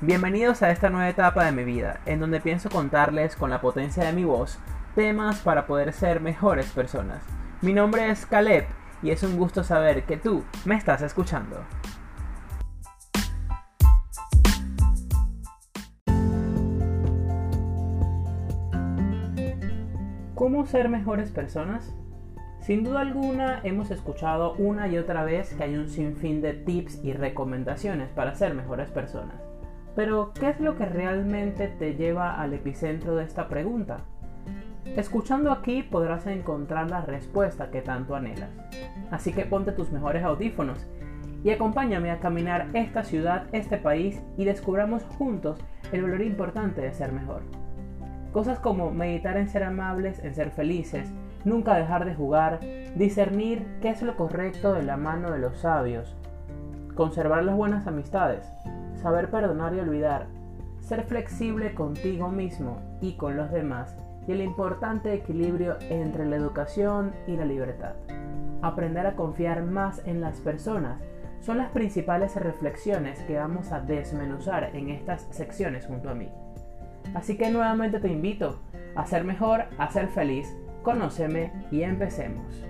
Bienvenidos a esta nueva etapa de mi vida, en donde pienso contarles con la potencia de mi voz temas para poder ser mejores personas. Mi nombre es Caleb y es un gusto saber que tú me estás escuchando. ¿Cómo ser mejores personas? Sin duda alguna hemos escuchado una y otra vez que hay un sinfín de tips y recomendaciones para ser mejores personas. Pero, ¿qué es lo que realmente te lleva al epicentro de esta pregunta? Escuchando aquí podrás encontrar la respuesta que tanto anhelas. Así que ponte tus mejores audífonos y acompáñame a caminar esta ciudad, este país y descubramos juntos el valor importante de ser mejor. Cosas como meditar en ser amables, en ser felices, nunca dejar de jugar, discernir qué es lo correcto de la mano de los sabios, conservar las buenas amistades, saber perdonar y olvidar, ser flexible contigo mismo y con los demás y el importante equilibrio entre la educación y la libertad. Aprender a confiar más en las personas son las principales reflexiones que vamos a desmenuzar en estas secciones junto a mí. Así que nuevamente te invito a ser mejor, a ser feliz, conóceme y empecemos.